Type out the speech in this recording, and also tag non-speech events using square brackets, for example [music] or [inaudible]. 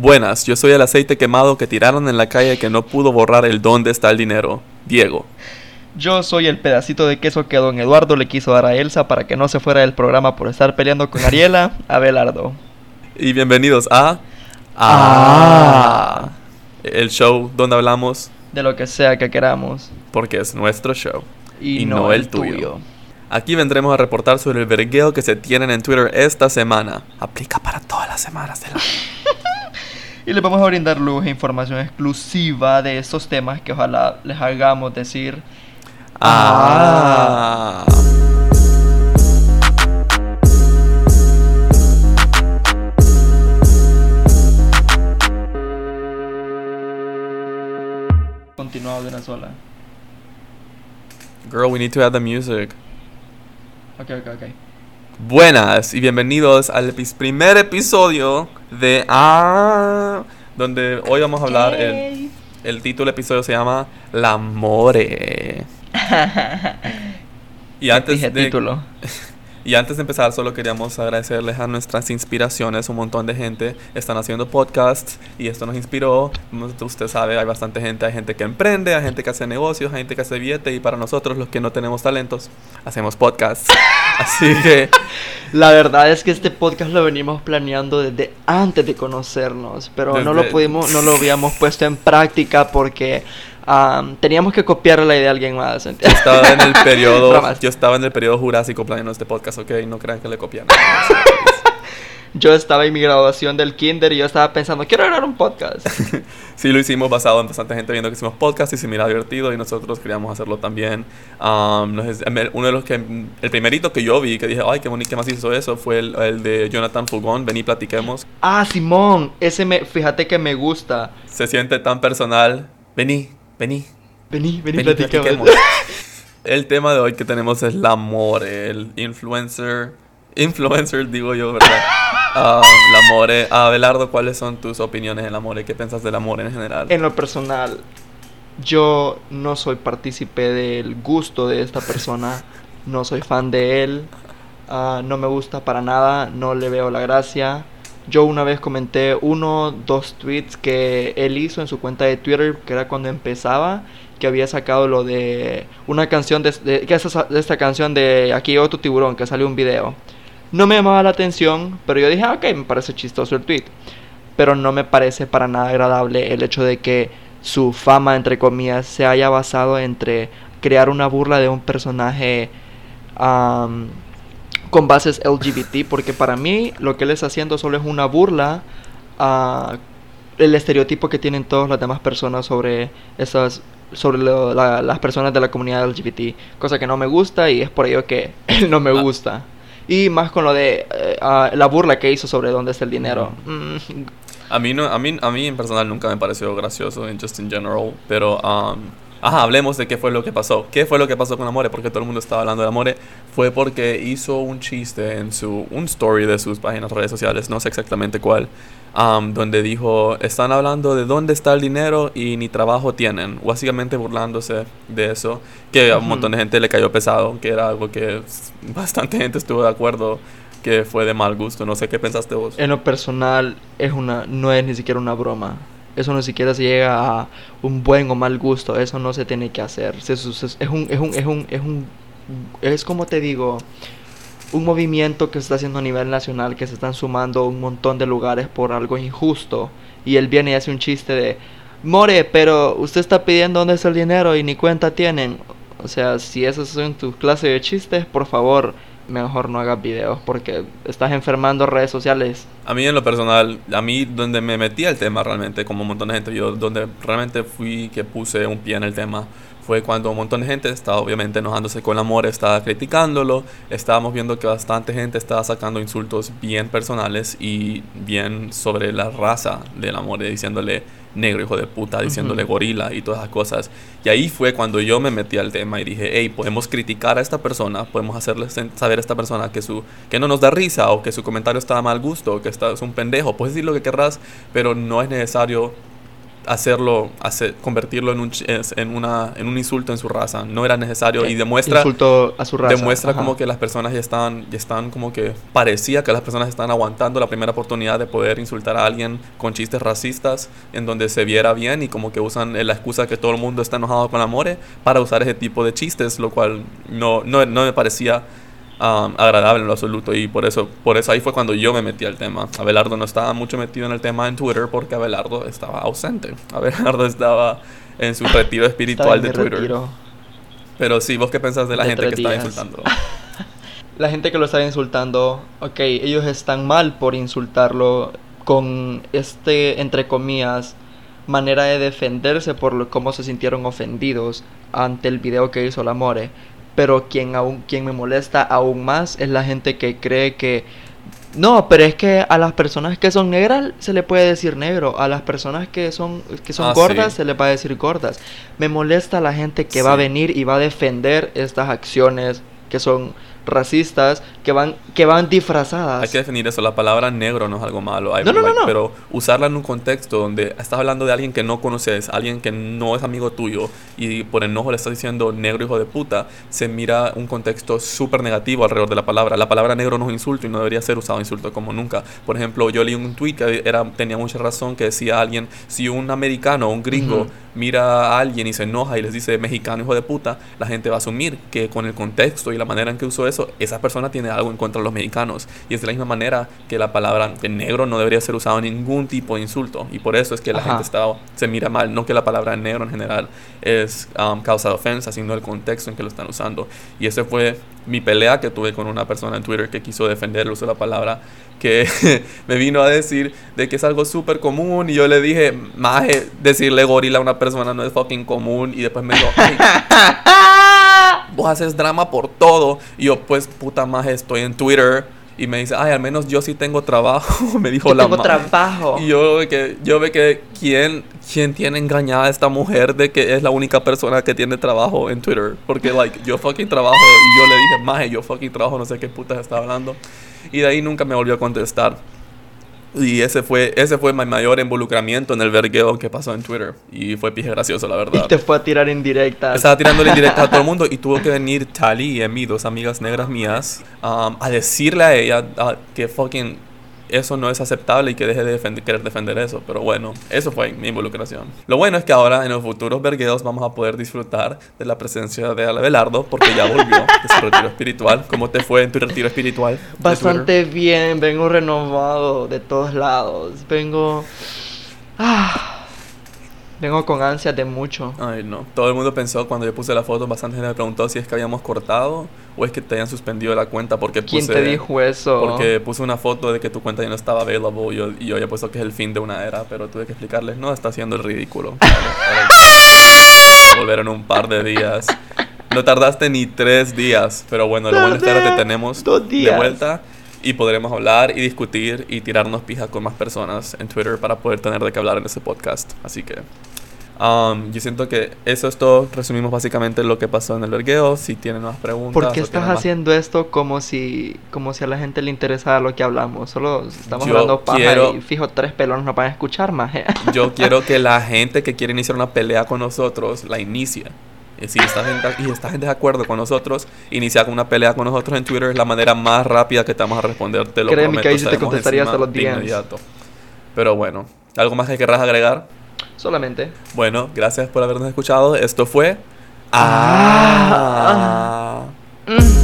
Buenas, yo soy el aceite quemado que tiraron en la calle que no pudo borrar el dónde está el dinero. Diego. Yo soy el pedacito de queso que don Eduardo le quiso dar a Elsa para que no se fuera del programa por estar peleando con Ariela, [laughs] Abelardo. Y bienvenidos a... Ah. El show donde hablamos De lo que sea que queramos. porque es nuestro show. Y, Y no, no el tuyo. tuyo. Aquí vendremos a reportar sobre el vergueo que se tienen en Twitter esta semana. Aplica para todas las semanas del año. [laughs] Y les vamos a brindar luz e información exclusiva de estos temas que ojalá les hagamos decir. Ah. Continuado de una sola. Girl, we need to add the music. Ok, ok, ok. Buenas y bienvenidos al epi- primer episodio de Ah, donde hoy vamos a hablar. El, el título del episodio se llama La More. [laughs] Y antes Dije de, título. [laughs] Y antes de empezar, solo queríamos agradecerles a nuestras inspiraciones. Un montón de gente están haciendo podcasts y esto nos inspiró. Usted sabe, hay bastante gente. Hay gente que emprende, hay gente que hace negocios, hay gente que hace billete. Y para nosotros, los que no tenemos talentos, hacemos podcasts. [laughs] Así que, La verdad es que este podcast lo venimos planeando desde antes de conocernos, pero no lo pudimos, no lo habíamos puesto en práctica porque am, teníamos que copiar la idea de alguien más. yo estaba en el [laughs] periodo, yo estaba en el periodo jurásico planeando este podcast, ¿ok? No crean que le copian. Yo estaba en mi graduación del kinder y yo estaba pensando, quiero grabar un podcast. [laughs] Sí, lo hicimos basado en bastante gente viendo que hicimos podcast y se mira divertido y nosotros queríamos hacerlo también. Um, uno de los que, el primerito que yo vi que dije, ay, qué bonito, ¿qué más hizo eso? Fue el, el de Jonathan Fugón, vení, platiquemos. ah, Simón, ese me, fíjate que me gusta. Se siente tan personal. Vení, vení, Vení, vení, vení, platiquemos. platiquemos. el tema de hoy que tenemos es el amor, el influencer, influencer digo yo, ¿verdad? Um, el amor. Abelardo, ¿cuáles son tus opiniones del amor? ¿Qué piensas del amor en general? En lo personal, yo no soy partícipe del gusto de esta persona, [laughs] no soy fan de él, ah, no me gusta para nada, no le veo la gracia. Yo una vez comenté uno, dos tweets que él hizo en su cuenta de Twitter, que era cuando empezaba, que había sacado lo de una canción de, de- de esta canción de Aquí tu tiburón, que salió un video. No me llamaba la atención, pero yo dije, ah, ok, me parece chistoso el tweet pero no me parece para nada agradable el hecho de que su fama, entre comillas, se haya basado entre crear una burla de un personaje am, con bases LGBT, porque para mí lo que él está haciendo solo es una burla a el estereotipo que tienen todas las demás personas sobre esas sobre lo- la- las personas de la comunidad LGBT, cosa que no me gusta y es por ello que [laughs] él no me Ah. gusta. Y más con lo de eh, ah, la burla que hizo sobre dónde está el dinero. Mm, A mí, no, a, mí, a mí en personal nunca me pareció gracioso, en just in general, pero... um, ajá, hablemos de qué fue lo que pasó. ¿Qué fue lo que pasó con Amore? Porque todo el mundo estaba hablando de Amore. Fue porque hizo un chiste en su... Un story de sus páginas redes sociales, no sé exactamente cuál, um, donde dijo, están hablando de dónde está el dinero y ni trabajo tienen. Básicamente burlándose de eso, que a un montón de gente le cayó pesado, que era algo que [laughs] bastante gente estuvo de acuerdo, que fue de mal gusto. No sé qué pensaste vos. En lo personal es una no es ni siquiera una broma. Eso no siquiera se llega a un buen o mal gusto. Eso no se tiene que hacer. Es un es un es un es un es como te digo un movimiento que se está haciendo a nivel nacional que se están sumando un montón de lugares por algo injusto y él viene y hace un chiste de More, pero usted está pidiendo dónde está el dinero y ni cuenta tienen. O sea, si esas son tus clases de chistes, por favor, mejor no hagas videos porque estás enfermando redes sociales. A mí en lo personal, a mí donde me metí al tema realmente, como un montón de gente, yo donde realmente fui que puse un pie en el tema, fue cuando un montón de gente estaba obviamente enojándose con amor, estaba criticándolo, estábamos viendo que bastante gente estaba sacando insultos bien personales y bien sobre la raza del amor, diciéndole negro hijo de puta, diciéndole gorila y todas esas cosas. Y ahí fue cuando yo me metí al tema y dije, hey, podemos criticar a esta persona, podemos hacerle saber a esta persona que, su, que no nos da risa o que su comentario está a mal gusto, o que está, es un pendejo, puedes decir lo que querrás, pero no es necesario hacerlo, hacer, convertirlo en un, en, una, en un insulto en su raza. No era necesario y demuestra... Insulto a su raza. Demuestra como que las personas ya están, ya están como que parecía que las personas están aguantando la primera oportunidad de poder insultar a alguien con chistes racistas en donde se viera bien y como que usan la excusa que todo el mundo está enojado con Amore para usar ese tipo de chistes, lo cual no, no, no me parecía Um, agradable en lo absoluto y por eso, por eso ahí fue cuando yo me metí al tema. Abelardo no estaba mucho metido en el tema en Twitter porque Abelardo estaba ausente. [laughs] Abelardo estaba en su retiro espiritual de Twitter. Pero sí, ¿vos qué pensás de la gente que estaba insultando? [laughs] la gente que lo estaba insultando, ok, ellos están mal por insultarlo con este, entre comillas, manera de defenderse por lo, cómo se sintieron ofendidos ante el video que hizo la More pero quien, aún, quien me molesta aún más es la gente que cree que no, pero es que a las personas que son negras se le puede decir negro, a las personas que son que son ah, gordas se le va a decir gordas. Me molesta la gente que va a venir y va a defender estas acciones que son racistas que van, que van disfrazadas. Hay que definir eso. La palabra negro no es algo malo. no, no, no, Pero usarla en un contexto donde estás hablando de alguien que no conoces, alguien que no es amigo tuyo y por enojo le estás diciendo negro hijo de puta, se mira un contexto súper negativo alrededor de la palabra. La palabra negro no es insulto y no debería ser usado insulto como nunca. Por ejemplo, yo leí un tweet que era, tenía mucha razón que decía alguien, si un americano o un gringo mira a alguien y se enoja y les dice mexicano hijo de puta, la gente va a asumir que con el contexto y la manera en que usó eso, esa persona tiene algo en contra de los mexicanos. Y es de la misma manera que la palabra negro no debería ser usada en ningún tipo de insulto. Y por eso es que la gente está, se mira mal. No que la palabra negro en general es um, causa de ofensa, sino el contexto en que lo están usando. Y ese fue mi pelea que tuve con una persona en Twitter que quiso defender el uso de la palabra que [laughs] me vino a decir de que es algo súper común y yo le dije, maje, decirle gorila a una persona no es fucking común y después me dijo, [laughs] vos haces drama por todo y yo pues puta maje estoy en Twitter y me dice, ay, al menos yo sí tengo trabajo, [laughs] me dijo la tengo trabajo. Y yo ve que, yo ve que, ¿quién, ¿quién tiene engañada a esta mujer de que es la única persona que tiene trabajo en Twitter? Porque, like, yo fucking trabajo y yo le dije, maje, yo fucking trabajo, no sé qué puta está hablando. Y de ahí nunca me volvió a contestar. Y ese fue, ese fue mi mayor involucramiento en el vergueo que pasó en Twitter. Y fue pije gracioso, la verdad. Y te fue a tirar indirectas. Estaba tirando indirectas a todo el mundo. Y [laughs] tuvo que venir Tali y Emi, dos amigas negras mías, um, a decirle a ella uh, que fucking eso no es aceptable y que deje de querer defender eso. Pero bueno, eso fue mi involucración. Lo bueno es que ahora en los futuros vergueos vamos a poder disfrutar de la presencia de Abelardo porque ya volvió de su retiro espiritual. ¿Cómo te fue en tu retiro espiritual? Bastante bien, vengo renovado de todos lados. Vengo... Ah Vengo con ansias de mucho. Ay, no. Todo el mundo pensó cuando yo puse la foto, bastante gente me preguntó si es que habíamos cortado o es que te hayan suspendido la cuenta porque puse... ¿Quién te dijo eso? Porque puse una foto de que tu cuenta ya no estaba available y yo, y yo había puesto que es el fin de una era, pero tuve que explicarles, no, está haciendo el ridículo. [laughs] volver en un par de días. No tardaste ni tres días, pero bueno, lo bueno es que ahora te tenemos de vuelta y podremos hablar y discutir y tirarnos pija con más personas en Twitter para poder tener de qué hablar en ese podcast. Así que um, yo siento que eso es todo. Resumimos básicamente lo que pasó en el vergueo. Si tienen más preguntas. ¿Por qué estás haciendo esto como si, como si a la gente le interesara lo que hablamos? Solo estamos hablando paja y fijo tres pelones no van a escuchar más. yo [laughs] quiero que la gente que quiere iniciar una pelea con nosotros la inicie. Y si esta gente, y esta gente de acuerdo con nosotros, iniciar una pelea con nosotros en Twitter es la manera más rápida que te vamos a responder. Te lo Créeme que ahí te contestaría hasta los días. Pero bueno, ¿algo más que querrás agregar? Solamente. Bueno, gracias por habernos escuchado. Esto fue... Ah. ah. Mm.